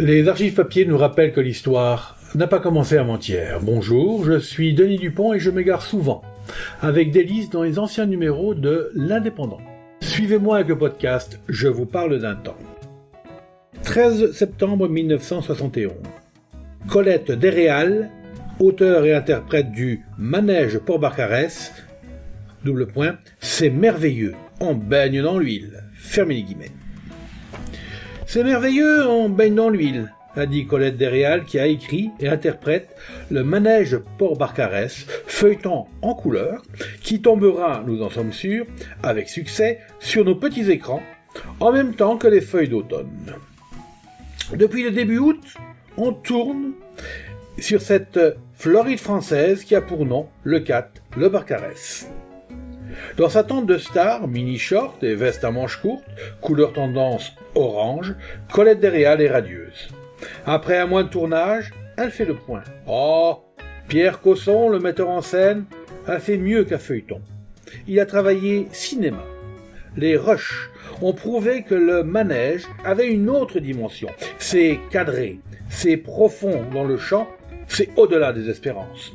Les archives papier nous rappellent que l'histoire n'a pas commencé avant-hier. Bonjour, je suis Denis Dupont et je m'égare souvent avec délice dans les anciens numéros de L'Indépendant. Suivez-moi avec le podcast Je vous parle d'un temps. 13 septembre 1971. Colette Desréal, auteur et interprète du Manège pour Barcarès, double point, c'est merveilleux, on baigne dans l'huile. Fermez les guillemets. C'est merveilleux, on baigne dans l'huile, a dit Colette Desréal qui a écrit et interprète le manège Port Barcarès, feuilleton en couleur, qui tombera, nous en sommes sûrs, avec succès, sur nos petits écrans, en même temps que les feuilles d'automne. Depuis le début août, on tourne sur cette Floride française qui a pour nom le 4, le Barcarès. Dans sa tente de star, mini short et veste à manches courtes, couleur tendance orange, Colette Desréal est radieuse. Après un mois de tournage, elle fait le point. Oh, Pierre Cosson, le metteur en scène, a fait mieux qu'un feuilleton. Il a travaillé cinéma. Les rushs ont prouvé que le manège avait une autre dimension. C'est cadré, c'est profond dans le champ, c'est au-delà des espérances.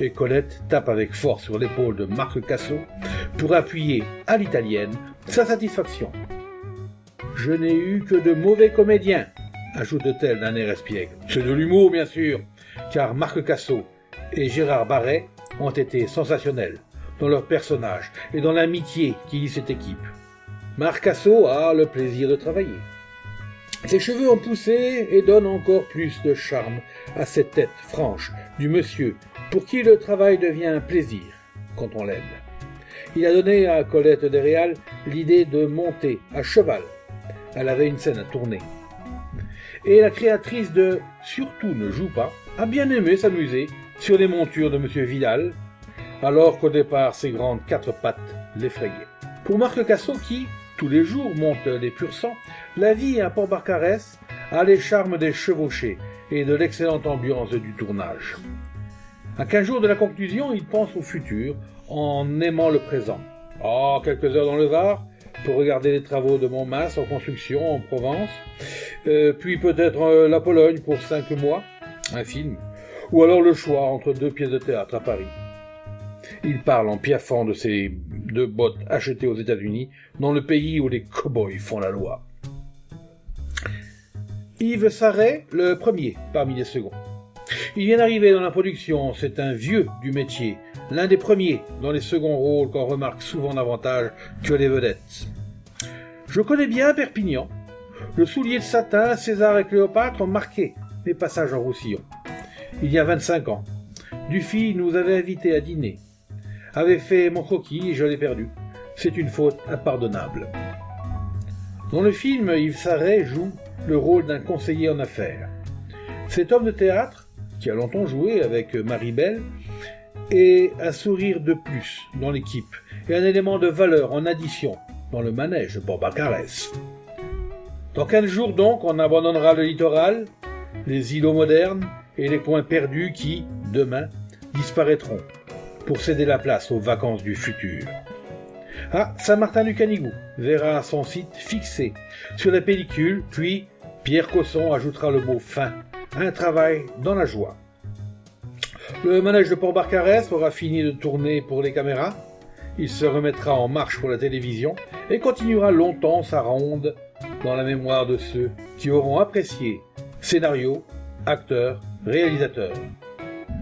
Et Colette tape avec force sur l'épaule de Marc Cassot pour appuyer à l'italienne sa satisfaction. Je n'ai eu que de mauvais comédiens, ajoute-t-elle d'un air espiègle. C'est de l'humour, bien sûr, car Marc Cassot et Gérard Barret ont été sensationnels dans leurs personnages et dans l'amitié qui lie cette équipe. Marc Cassot a le plaisir de travailler. Ses cheveux ont poussé et donnent encore plus de charme à cette tête franche du monsieur pour qui le travail devient un plaisir quand on l'aime. Il a donné à Colette Desréal l'idée de monter à cheval. Elle avait une scène à tourner. Et la créatrice de Surtout ne joue pas a bien aimé s'amuser sur les montures de M. Vidal, alors qu'au départ ses grandes quatre pattes l'effrayaient. Pour Marc Cassot qui, tous les jours, monte les purs sangs, la vie à Port-Barcarès a les charmes des chevauchés et de l'excellente ambiance du tournage. À quinze jours de la conclusion, il pense au futur en aimant le présent. Oh, quelques heures dans le Var pour regarder les travaux de Montmasse en construction en Provence, euh, puis peut-être euh, la Pologne pour cinq mois, un film, ou alors le choix entre deux pièces de théâtre à Paris. Il parle en piaffant de ses deux bottes achetées aux États-Unis, dans le pays où les cow-boys font la loi. Yves Sarret, le premier parmi les seconds. Il vient d'arriver dans la production, c'est un vieux du métier, l'un des premiers dans les seconds rôles qu'on remarque souvent davantage que les vedettes. Je connais bien Perpignan. Le soulier de satin, César et Cléopâtre ont marqué mes passages en Roussillon. Il y a 25 ans, Dufy nous avait invités à dîner. Avait fait mon croquis et je l'ai perdu. C'est une faute impardonnable. Dans le film, Yves Sarret joue le rôle d'un conseiller en affaires. Cet homme de théâtre qui a longtemps joué avec Marie Belle, et un sourire de plus dans l'équipe, et un élément de valeur en addition dans le manège pour Barcarès. Dans quinze jours donc, on abandonnera le littoral, les îlots modernes et les coins perdus qui, demain, disparaîtront pour céder la place aux vacances du futur. Ah, Saint-Martin-du-Canigou verra son site fixé sur la pellicule, puis Pierre Cosson ajoutera le mot fin un travail dans la joie. Le manège de Port-Barcarès aura fini de tourner pour les caméras. Il se remettra en marche pour la télévision et continuera longtemps sa ronde dans la mémoire de ceux qui auront apprécié scénario, acteurs, réalisateurs.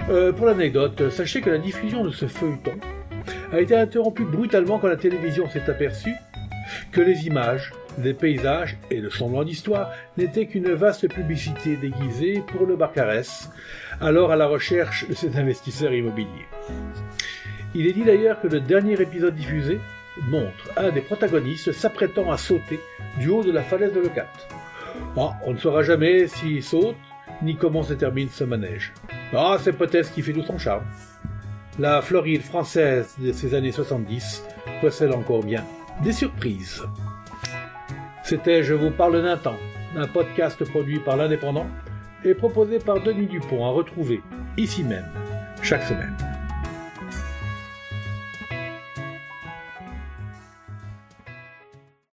Euh, pour l'anecdote, sachez que la diffusion de ce feuilleton a été interrompue brutalement quand la télévision s'est aperçue que les images, des paysages et le semblant d'histoire n'étaient qu'une vaste publicité déguisée pour le Barcarès, alors à la recherche de cet investisseur immobilier. Il est dit d'ailleurs que le dernier épisode diffusé montre un des protagonistes s'apprêtant à sauter du haut de la falaise de Lecat. on ne saura jamais s'il saute, ni comment se termine ce manège. Ah, c'est peut-être ce qui fait tout son charme. La Floride française de ces années 70 recèle encore bien des surprises. C'était Je vous parle d'un temps, un podcast produit par l'Indépendant et proposé par Denis Dupont à retrouver ici même chaque semaine.